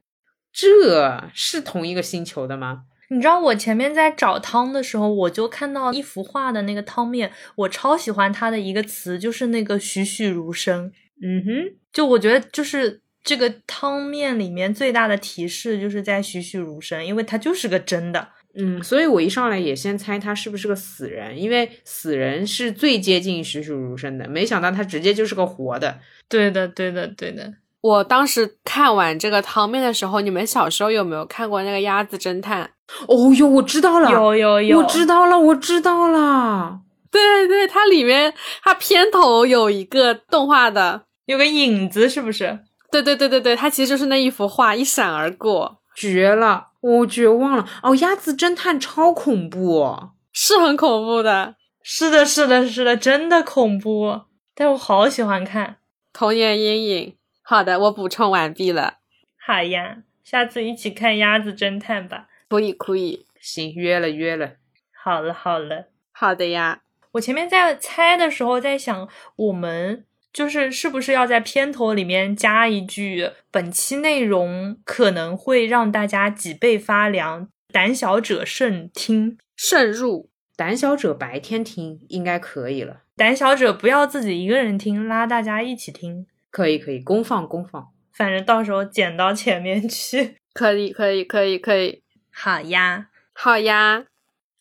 这是同一个星球的吗？你知道我前面在找汤的时候，我就看到一幅画的那个汤面，我超喜欢它的一个词，就是那个栩栩如生。嗯哼，就我觉得就是这个汤面里面最大的提示就是在栩栩如生，因为它就是个真的。嗯，所以我一上来也先猜他是不是个死人，因为死人是最接近栩栩如生的，没想到他直接就是个活的。对的，对的，对的。我当时看完这个汤面的时候，你们小时候有没有看过那个《鸭子侦探》？哦哟，我知道了，有有有，我知道了，我知道了。对对，它里面它片头有一个动画的，有个影子，是不是？对对对对对，它其实就是那一幅画一闪而过，绝了！我绝望了。哦，鸭子侦探超恐怖，是很恐怖的。是的，是的，是的，真的恐怖。但我好喜欢看，童年阴影。好的，我补充完毕了。好呀，下次一起看鸭子侦探吧。可以，可以。行，约了约了。好了好了，好的呀。我前面在猜的时候在想，我们就是是不是要在片头里面加一句，本期内容可能会让大家脊背发凉，胆小者慎听。慎入，胆小者白天听应该可以了。胆小者不要自己一个人听，拉大家一起听。可以可以，公放公放。反正到时候剪到前面去。可以可以可以可以。好呀，好呀，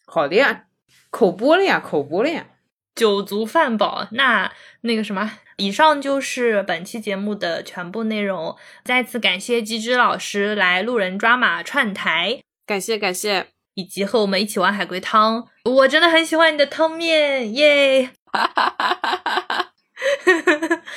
好的呀，口播了呀，口播了呀。酒足饭饱，那那个什么，以上就是本期节目的全部内容。再次感谢机智老师来路人抓马串台，感谢感谢。以及和我们一起玩海龟汤，我真的很喜欢你的汤面耶！*laughs*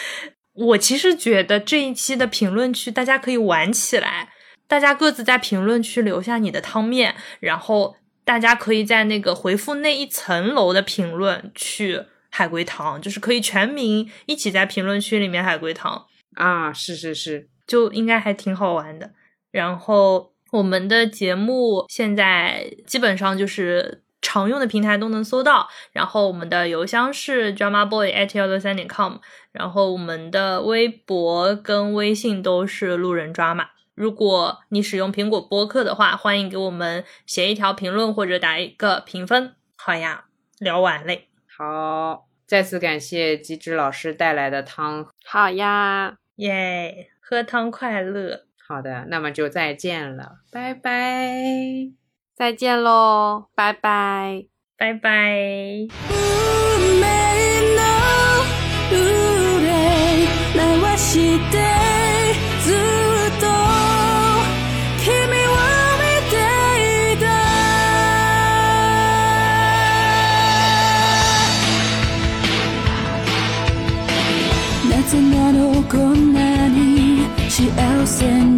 我其实觉得这一期的评论区大家可以玩起来，大家各自在评论区留下你的汤面，然后大家可以在那个回复那一层楼的评论去海龟汤，就是可以全民一起在评论区里面海龟汤啊！是是是，就应该还挺好玩的。然后。我们的节目现在基本上就是常用的平台都能搜到，然后我们的邮箱是 drama boy at 幺六三点 com，然后我们的微博跟微信都是路人抓马。如果你使用苹果播客的话，欢迎给我们写一条评论或者打一个评分。好呀，聊完嘞。好，再次感谢机智老师带来的汤。好呀，耶，喝汤快乐。好的，那么就再见了，拜拜，再见喽，拜拜，拜拜。listen